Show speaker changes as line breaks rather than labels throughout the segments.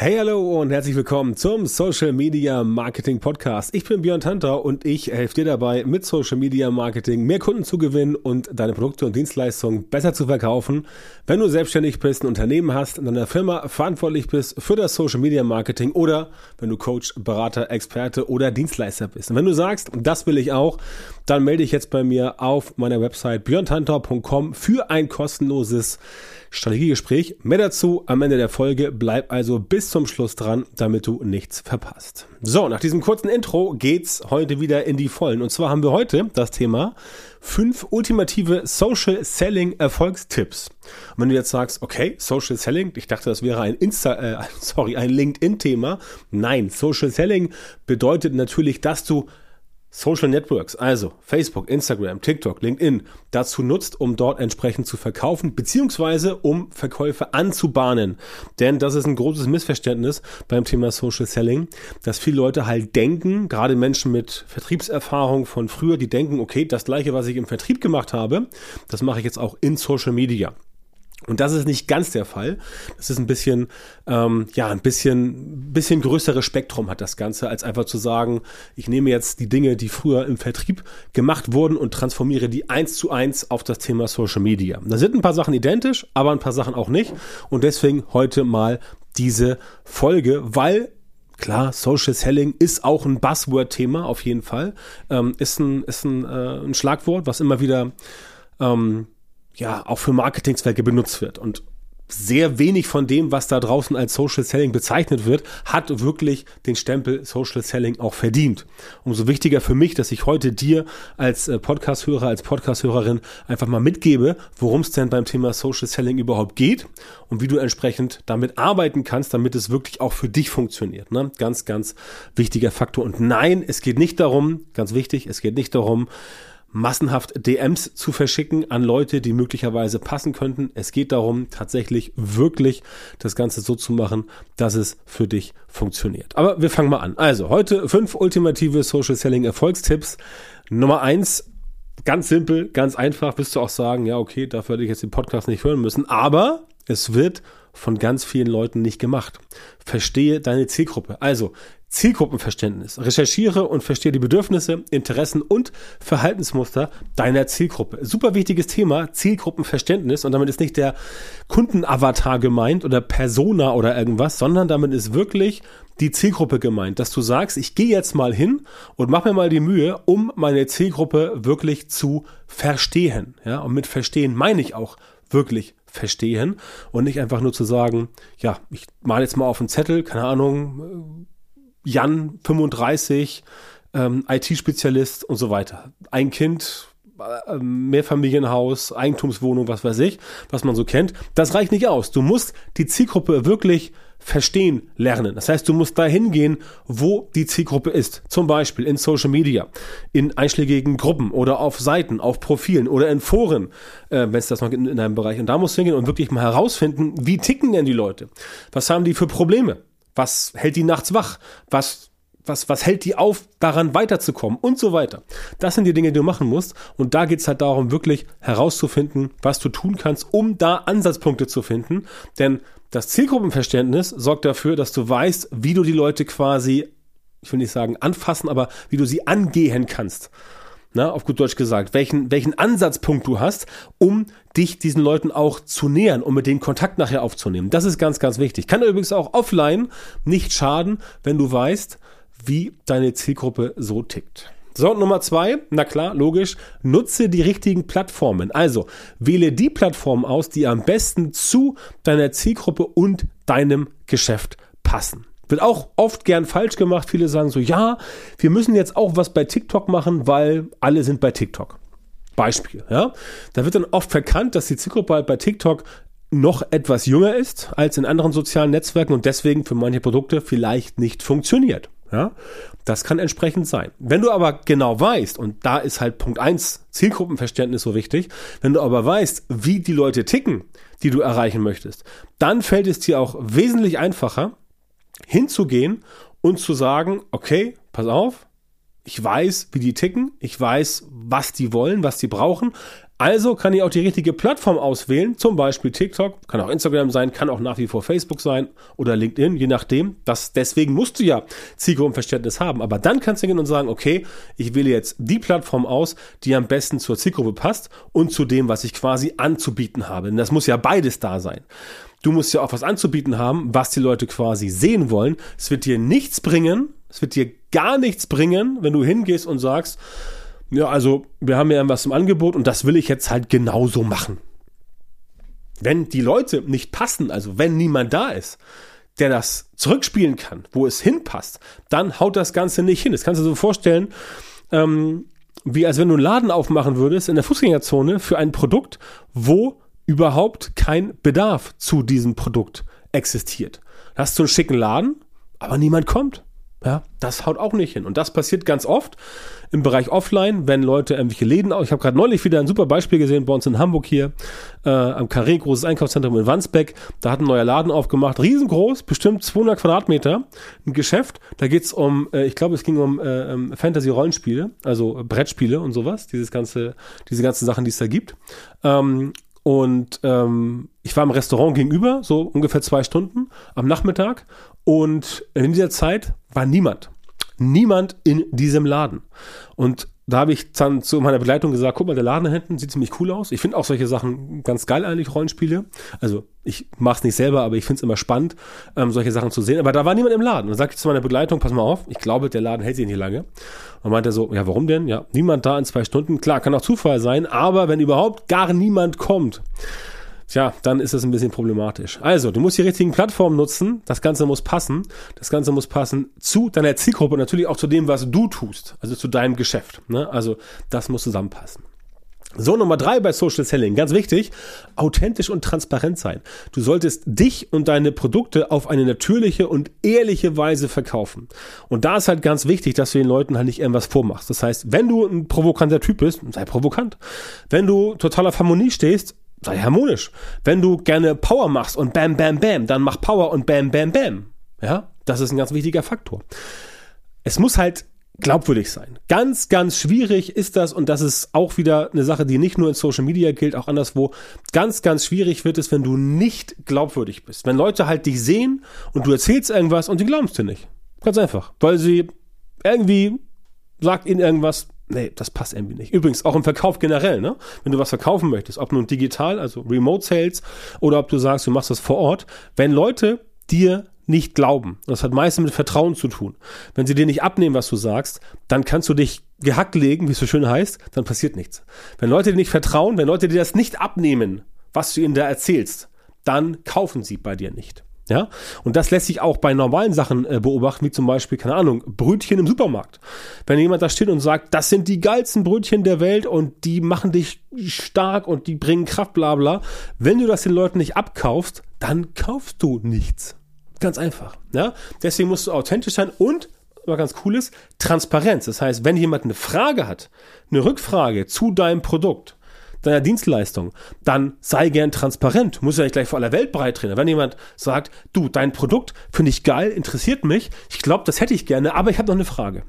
Hey, hallo und herzlich willkommen zum Social Media Marketing Podcast. Ich bin Björn Tanter und ich helfe dir dabei, mit Social Media Marketing mehr Kunden zu gewinnen und deine Produkte und Dienstleistungen besser zu verkaufen. Wenn du selbstständig bist, ein Unternehmen hast, in deiner Firma verantwortlich bist für das Social Media Marketing oder wenn du Coach, Berater, Experte oder Dienstleister bist. Und wenn du sagst, das will ich auch, dann melde dich jetzt bei mir auf meiner Website björntanter.com für ein kostenloses Strategiegespräch. Mehr dazu am Ende der Folge. Bleib also bis zum Schluss dran, damit du nichts verpasst. So, nach diesem kurzen Intro geht's heute wieder in die Vollen. Und zwar haben wir heute das Thema fünf ultimative Social Selling Erfolgstipps. Und wenn du jetzt sagst, okay, Social Selling, ich dachte, das wäre ein Insta, äh, sorry, ein LinkedIn-Thema. Nein, Social Selling bedeutet natürlich, dass du Social Networks, also Facebook, Instagram, TikTok, LinkedIn, dazu nutzt, um dort entsprechend zu verkaufen, beziehungsweise um Verkäufe anzubahnen. Denn das ist ein großes Missverständnis beim Thema Social Selling, dass viele Leute halt denken, gerade Menschen mit Vertriebserfahrung von früher, die denken, okay, das gleiche, was ich im Vertrieb gemacht habe, das mache ich jetzt auch in Social Media. Und das ist nicht ganz der Fall. Das ist ein bisschen, ähm, ja, ein bisschen, bisschen größeres Spektrum hat das Ganze, als einfach zu sagen, ich nehme jetzt die Dinge, die früher im Vertrieb gemacht wurden und transformiere die eins zu eins auf das Thema Social Media. Da sind ein paar Sachen identisch, aber ein paar Sachen auch nicht. Und deswegen heute mal diese Folge, weil Klar, Social Selling ist auch ein Buzzword-Thema auf jeden Fall. Ähm, ist ein, ist ein, äh, ein Schlagwort, was immer wieder ähm, ja auch für Marketingzwecke benutzt wird. Und sehr wenig von dem, was da draußen als Social Selling bezeichnet wird, hat wirklich den Stempel Social Selling auch verdient. Umso wichtiger für mich, dass ich heute dir als äh, Podcast-Hörer, als Podcast-Hörerin einfach mal mitgebe, worum es denn beim Thema Social Selling überhaupt geht und wie du entsprechend damit arbeiten kannst, damit es wirklich auch für dich funktioniert. Ne? Ganz, ganz wichtiger Faktor. Und nein, es geht nicht darum, ganz wichtig, es geht nicht darum, massenhaft DMs zu verschicken an Leute, die möglicherweise passen könnten. Es geht darum, tatsächlich wirklich das Ganze so zu machen, dass es für dich funktioniert. Aber wir fangen mal an. Also heute fünf ultimative Social Selling Erfolgstipps. Nummer eins, ganz simpel, ganz einfach, wirst du auch sagen, ja, okay, dafür hätte ich jetzt den Podcast nicht hören müssen. Aber es wird von ganz vielen Leuten nicht gemacht. Verstehe deine Zielgruppe. Also Zielgruppenverständnis. Recherchiere und verstehe die Bedürfnisse, Interessen und Verhaltensmuster deiner Zielgruppe. Super wichtiges Thema, Zielgruppenverständnis. Und damit ist nicht der Kundenavatar gemeint oder Persona oder irgendwas, sondern damit ist wirklich die Zielgruppe gemeint, dass du sagst, ich gehe jetzt mal hin und mache mir mal die Mühe, um meine Zielgruppe wirklich zu verstehen. Ja, und mit verstehen meine ich auch wirklich verstehen und nicht einfach nur zu sagen, ja, ich mal jetzt mal auf einen Zettel, keine Ahnung, Jan 35, ähm, IT-Spezialist und so weiter. Ein Kind, äh, Mehrfamilienhaus, Eigentumswohnung, was weiß ich, was man so kennt. Das reicht nicht aus. Du musst die Zielgruppe wirklich verstehen lernen. Das heißt, du musst dahin gehen, wo die Zielgruppe ist. Zum Beispiel in Social Media, in einschlägigen Gruppen oder auf Seiten, auf Profilen oder in Foren, äh, wenn es das noch in, in einem Bereich. Und da musst du hingehen und wirklich mal herausfinden, wie ticken denn die Leute? Was haben die für Probleme? Was hält die nachts wach? Was was, was hält die auf, daran weiterzukommen und so weiter. Das sind die Dinge, die du machen musst. Und da geht es halt darum, wirklich herauszufinden, was du tun kannst, um da Ansatzpunkte zu finden. Denn das Zielgruppenverständnis sorgt dafür, dass du weißt, wie du die Leute quasi, ich will nicht sagen anfassen, aber wie du sie angehen kannst. Na, auf gut Deutsch gesagt, welchen, welchen Ansatzpunkt du hast, um dich diesen Leuten auch zu nähern, um mit denen Kontakt nachher aufzunehmen. Das ist ganz, ganz wichtig. Kann übrigens auch offline nicht schaden, wenn du weißt, wie deine Zielgruppe so tickt. So, Nummer zwei, na klar, logisch, nutze die richtigen Plattformen. Also wähle die Plattformen aus, die am besten zu deiner Zielgruppe und deinem Geschäft passen. Wird auch oft gern falsch gemacht. Viele sagen so, ja, wir müssen jetzt auch was bei TikTok machen, weil alle sind bei TikTok. Beispiel, ja. Da wird dann oft verkannt, dass die Zielgruppe halt bei TikTok noch etwas jünger ist als in anderen sozialen Netzwerken und deswegen für manche Produkte vielleicht nicht funktioniert. Ja, das kann entsprechend sein. Wenn du aber genau weißt, und da ist halt Punkt eins Zielgruppenverständnis so wichtig, wenn du aber weißt, wie die Leute ticken, die du erreichen möchtest, dann fällt es dir auch wesentlich einfacher, hinzugehen und zu sagen, okay, pass auf, ich weiß, wie die ticken, ich weiß, was die wollen, was die brauchen, Also kann ich auch die richtige Plattform auswählen, zum Beispiel TikTok, kann auch Instagram sein, kann auch nach wie vor Facebook sein oder LinkedIn, je nachdem. Das, deswegen musst du ja Zielgruppenverständnis haben. Aber dann kannst du gehen und sagen, okay, ich wähle jetzt die Plattform aus, die am besten zur Zielgruppe passt und zu dem, was ich quasi anzubieten habe. Denn das muss ja beides da sein. Du musst ja auch was anzubieten haben, was die Leute quasi sehen wollen. Es wird dir nichts bringen, es wird dir gar nichts bringen, wenn du hingehst und sagst, ja, also wir haben ja was im Angebot und das will ich jetzt halt genauso machen. Wenn die Leute nicht passen, also wenn niemand da ist, der das zurückspielen kann, wo es hinpasst, dann haut das Ganze nicht hin. Das kannst du dir so vorstellen, ähm, wie als wenn du einen Laden aufmachen würdest in der Fußgängerzone für ein Produkt, wo überhaupt kein Bedarf zu diesem Produkt existiert. Da hast du einen schicken Laden, aber niemand kommt. Ja, das haut auch nicht hin. Und das passiert ganz oft im Bereich Offline, wenn Leute irgendwelche Läden, ich habe gerade neulich wieder ein super Beispiel gesehen bei uns in Hamburg hier, äh, am Carré, großes Einkaufszentrum in Wandsbeck, da hat ein neuer Laden aufgemacht, riesengroß, bestimmt 200 Quadratmeter, ein Geschäft, da geht's um, äh, ich glaube es ging um äh, ähm, Fantasy-Rollenspiele, also Brettspiele und sowas, dieses ganze, diese ganzen Sachen, die es da gibt. Ähm, und ähm, ich war im Restaurant gegenüber, so ungefähr zwei Stunden am Nachmittag. Und in dieser Zeit war niemand. Niemand in diesem Laden. Und da habe ich dann zu meiner Begleitung gesagt, guck mal, der Laden da hinten sieht ziemlich cool aus. Ich finde auch solche Sachen ganz geil eigentlich, Rollenspiele. Also ich mache es nicht selber, aber ich finde es immer spannend, ähm, solche Sachen zu sehen. Aber da war niemand im Laden. Und dann sagte ich zu meiner Begleitung, pass mal auf, ich glaube, der Laden hält sich nicht lange. Und meinte so, ja, warum denn? Ja, niemand da in zwei Stunden. Klar, kann auch Zufall sein, aber wenn überhaupt gar niemand kommt, Tja, dann ist es ein bisschen problematisch. Also, du musst die richtigen Plattformen nutzen. Das Ganze muss passen. Das Ganze muss passen zu deiner Zielgruppe und natürlich auch zu dem, was du tust. Also zu deinem Geschäft. Ne? Also, das muss zusammenpassen. So, Nummer drei bei Social Selling, ganz wichtig, authentisch und transparent sein. Du solltest dich und deine Produkte auf eine natürliche und ehrliche Weise verkaufen. Und da ist halt ganz wichtig, dass du den Leuten halt nicht irgendwas vormachst. Das heißt, wenn du ein provokanter Typ bist, sei provokant. Wenn du total auf Harmonie stehst, sei harmonisch. Wenn du gerne Power machst und bam, bam, bam, dann mach Power und bam, bam, bam. Ja, das ist ein ganz wichtiger Faktor. Es muss halt glaubwürdig sein. Ganz, ganz schwierig ist das und das ist auch wieder eine Sache, die nicht nur in Social Media gilt, auch anderswo. Ganz, ganz schwierig wird es, wenn du nicht glaubwürdig bist. Wenn Leute halt dich sehen und du erzählst irgendwas und sie glauben es dir nicht. Ganz einfach. Weil sie irgendwie sagt ihnen irgendwas, nee, das passt irgendwie nicht. Übrigens auch im Verkauf generell, ne? Wenn du was verkaufen möchtest, ob nun digital, also Remote Sales, oder ob du sagst, du machst das vor Ort, wenn Leute dir nicht glauben, das hat meistens mit Vertrauen zu tun. Wenn sie dir nicht abnehmen, was du sagst, dann kannst du dich gehackt legen, wie es so schön heißt, dann passiert nichts. Wenn Leute dir nicht vertrauen, wenn Leute dir das nicht abnehmen, was du ihnen da erzählst, dann kaufen sie bei dir nicht. Ja, und das lässt sich auch bei normalen Sachen äh, beobachten, wie zum Beispiel, keine Ahnung, Brötchen im Supermarkt. Wenn jemand da steht und sagt, das sind die geilsten Brötchen der Welt und die machen dich stark und die bringen Kraft, bla bla. Wenn du das den Leuten nicht abkaufst, dann kaufst du nichts. Ganz einfach. Ja, deswegen musst du authentisch sein und was ganz cool ist, Transparenz. Das heißt, wenn jemand eine Frage hat, eine Rückfrage zu deinem Produkt, deiner Dienstleistung, dann sei gern transparent. Muss ja nicht gleich vor aller Welt breit drehen. Wenn jemand sagt, du, dein Produkt finde ich geil, interessiert mich, ich glaube, das hätte ich gerne, aber ich habe noch eine Frage.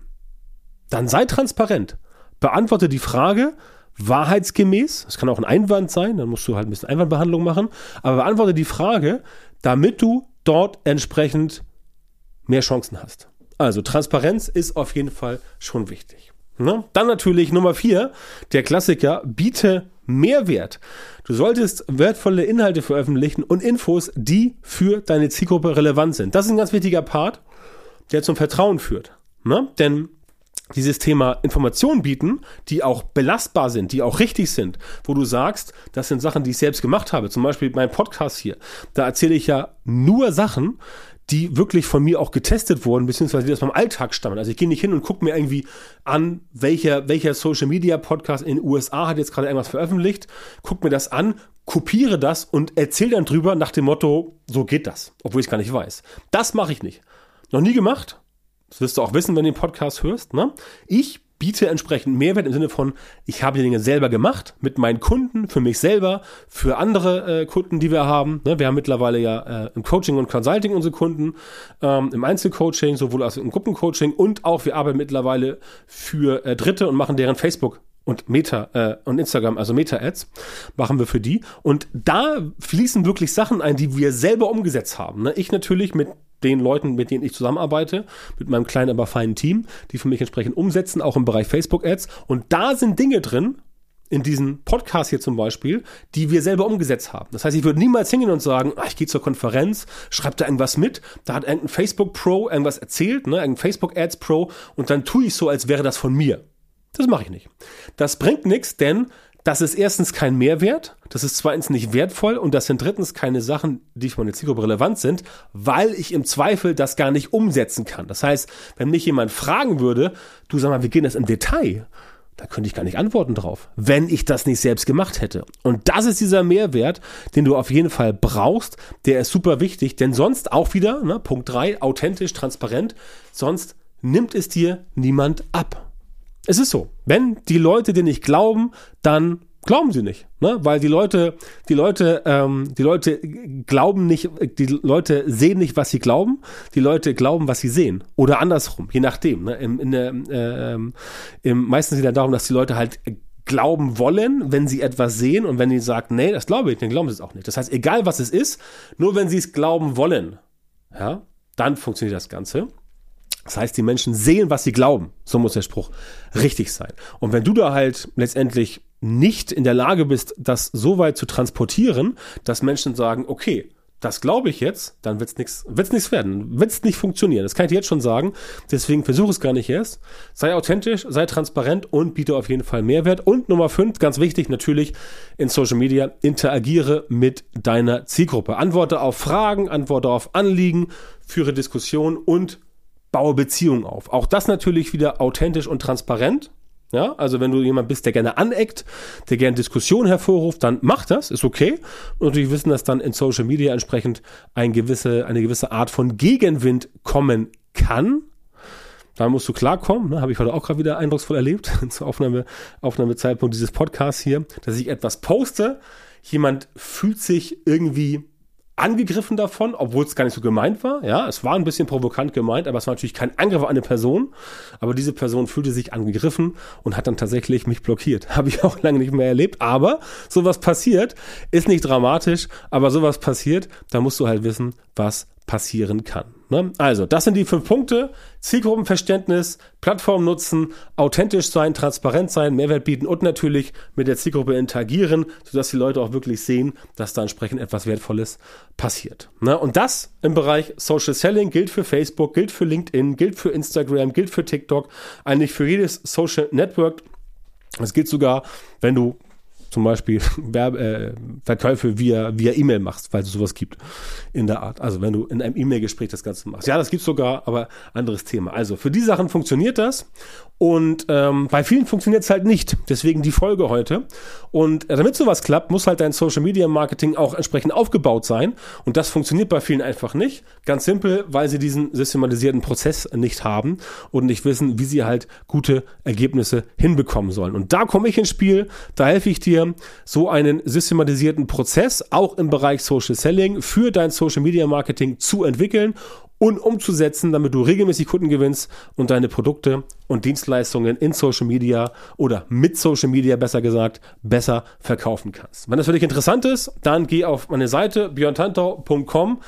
Dann sei transparent. Beantworte die Frage wahrheitsgemäß. Das kann auch ein Einwand sein, dann musst du halt ein bisschen Einwandbehandlung machen. Aber beantworte die Frage, damit du dort entsprechend mehr Chancen hast. Also Transparenz ist auf jeden Fall schon wichtig. Ne? Dann natürlich Nummer vier, der Klassiker, biete Mehrwert. Du solltest wertvolle Inhalte veröffentlichen und Infos, die für deine Zielgruppe relevant sind. Das ist ein ganz wichtiger Part, der zum Vertrauen führt. Ne? Denn dieses Thema Informationen bieten, die auch belastbar sind, die auch richtig sind, wo du sagst, das sind Sachen, die ich selbst gemacht habe. Zum Beispiel mein Podcast hier. Da erzähle ich ja nur Sachen, die wirklich von mir auch getestet wurden, beziehungsweise die aus meinem Alltag stammen. Also ich gehe nicht hin und gucke mir irgendwie an, welcher, welcher Social Media Podcast in den USA hat jetzt gerade irgendwas veröffentlicht, guck mir das an, kopiere das und erzähle dann drüber nach dem Motto, so geht das, obwohl ich es gar nicht weiß. Das mache ich nicht. Noch nie gemacht. Das wirst du auch wissen, wenn du den Podcast hörst. Ne? Ich biete entsprechend Mehrwert im Sinne von, ich habe die Dinge selber gemacht, mit meinen Kunden, für mich selber, für andere äh, Kunden, die wir haben. Ne, wir haben mittlerweile ja äh, im Coaching und Consulting unsere Kunden, ähm, im Einzelcoaching, sowohl als im Gruppencoaching und auch wir arbeiten mittlerweile für äh, Dritte und machen deren Facebook und Meta äh, und Instagram, also Meta-Ads, machen wir für die. Und da fließen wirklich Sachen ein, die wir selber umgesetzt haben. Ne? Ich natürlich mit den Leuten, mit denen ich zusammenarbeite, mit meinem kleinen, aber feinen Team, die für mich entsprechend umsetzen, auch im Bereich Facebook-Ads. Und da sind Dinge drin, in diesem Podcast hier zum Beispiel, die wir selber umgesetzt haben. Das heißt, ich würde niemals hingehen und sagen, ach, ich gehe zur Konferenz, schreibe da irgendwas mit, da hat irgendein Facebook Pro irgendwas erzählt, ne, irgendein Facebook Ads Pro und dann tue ich so, als wäre das von mir. Das mache ich nicht. Das bringt nichts, denn das ist erstens kein Mehrwert, das ist zweitens nicht wertvoll und das sind drittens keine Sachen, die für meine Zielgruppe relevant sind, weil ich im Zweifel das gar nicht umsetzen kann. Das heißt, wenn mich jemand fragen würde, du sag mal, wir gehen das im Detail, da könnte ich gar nicht antworten drauf, wenn ich das nicht selbst gemacht hätte. Und das ist dieser Mehrwert, den du auf jeden Fall brauchst. Der ist super wichtig, denn sonst auch wieder, ne, Punkt drei, authentisch, transparent, sonst nimmt es dir niemand ab. Es ist so, wenn die Leute dir nicht glauben, dann glauben sie nicht, ne? Weil die Leute, die Leute, ähm, die Leute glauben nicht, die Leute sehen nicht, was sie glauben, die Leute glauben, was sie sehen oder andersrum, je nachdem. Ne? Im, in der, äh, im, meistens geht es darum, dass die Leute halt glauben wollen, wenn sie etwas sehen und wenn die sagen, nee, das glaube ich, dann glauben sie es auch nicht. Das heißt, egal was es ist, nur wenn sie es glauben wollen, ja, dann funktioniert das Ganze. Das heißt, die Menschen sehen, was sie glauben. So muss der Spruch richtig sein. Und wenn du da halt letztendlich nicht in der Lage bist, das so weit zu transportieren, dass Menschen sagen, okay, das glaube ich jetzt, dann wird's nichts wird's nichts werden, wird's nicht funktionieren. Das kann ich dir jetzt schon sagen. Deswegen versuche es gar nicht erst. Sei authentisch, sei transparent und biete auf jeden Fall Mehrwert. Und Nummer fünf, ganz wichtig natürlich in Social Media, interagiere mit deiner Zielgruppe. Antworte auf Fragen, antworte auf Anliegen, führe Diskussionen und baue Beziehungen auf. Auch das natürlich wieder authentisch und transparent. Ja, also wenn du jemand bist, der gerne aneckt, der gerne Diskussion hervorruft, dann mach das, ist okay. Und natürlich wissen, dass dann in Social Media entsprechend ein gewisse, eine gewisse Art von Gegenwind kommen kann. Da musst du klarkommen, ne? habe ich heute auch gerade wieder eindrucksvoll erlebt, zur Aufnahme, Aufnahmezeitpunkt dieses Podcasts hier, dass ich etwas poste, jemand fühlt sich irgendwie angegriffen davon, obwohl es gar nicht so gemeint war. Ja, es war ein bisschen provokant gemeint, aber es war natürlich kein Angriff auf eine Person. Aber diese Person fühlte sich angegriffen und hat dann tatsächlich mich blockiert. Habe ich auch lange nicht mehr erlebt. Aber sowas passiert, ist nicht dramatisch, aber sowas passiert, da musst du halt wissen, was passieren kann. Ne? Also, das sind die fünf Punkte. Zielgruppenverständnis, Plattform nutzen, authentisch sein, transparent sein, Mehrwert bieten und natürlich mit der Zielgruppe interagieren, sodass die Leute auch wirklich sehen, dass da entsprechend etwas Wertvolles passiert. Ne? Und das im Bereich Social Selling gilt für Facebook, gilt für LinkedIn, gilt für Instagram, gilt für TikTok, eigentlich für jedes Social Network. Es gilt sogar, wenn du zum Beispiel Werbe, äh, Verkäufe via via E-Mail machst, weil es sowas gibt in der Art. Also wenn du in einem E-Mail-Gespräch das Ganze machst. Ja, das gibt's sogar, aber anderes Thema. Also für die Sachen funktioniert das und ähm, bei vielen funktioniert es halt nicht. Deswegen die Folge heute. Und äh, damit sowas klappt, muss halt dein Social Media Marketing auch entsprechend aufgebaut sein. Und das funktioniert bei vielen einfach nicht. Ganz simpel, weil sie diesen systematisierten Prozess nicht haben und nicht wissen, wie sie halt gute Ergebnisse hinbekommen sollen. Und da komme ich ins Spiel. Da helfe ich dir dir so einen systematisierten Prozess auch im Bereich Social Selling für dein Social Media Marketing zu entwickeln und umzusetzen, damit du regelmäßig Kunden gewinnst und deine Produkte und Dienstleistungen in Social Media oder mit Social Media besser gesagt besser verkaufen kannst. Wenn das für dich interessant ist, dann geh auf meine Seite björntantau.com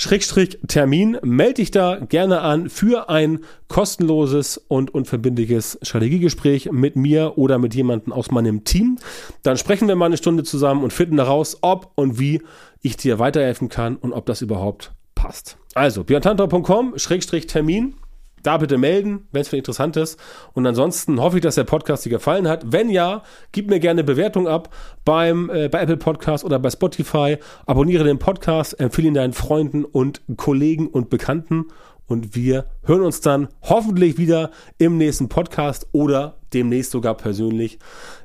Schrägstrich Termin. Melde dich da gerne an für ein kostenloses und unverbindliches Strategiegespräch mit mir oder mit jemandem aus meinem Team. Dann sprechen wir mal eine Stunde zusammen und finden heraus, ob und wie ich dir weiterhelfen kann und ob das überhaupt passt. Also, björntantor.com, Schrägstrich Termin da bitte melden, wenn es für interessant ist. Und ansonsten hoffe ich, dass der Podcast dir gefallen hat. Wenn ja, gib mir gerne eine Bewertung ab beim, äh, bei Apple Podcast oder bei Spotify. Abonniere den Podcast, empfehle ihn deinen Freunden und Kollegen und Bekannten. Und wir hören uns dann hoffentlich wieder im nächsten Podcast oder demnächst sogar persönlich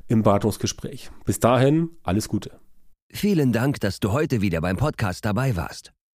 im Beratungsgespräch. Bis dahin, alles Gute.
Vielen Dank, dass du heute wieder beim Podcast dabei warst.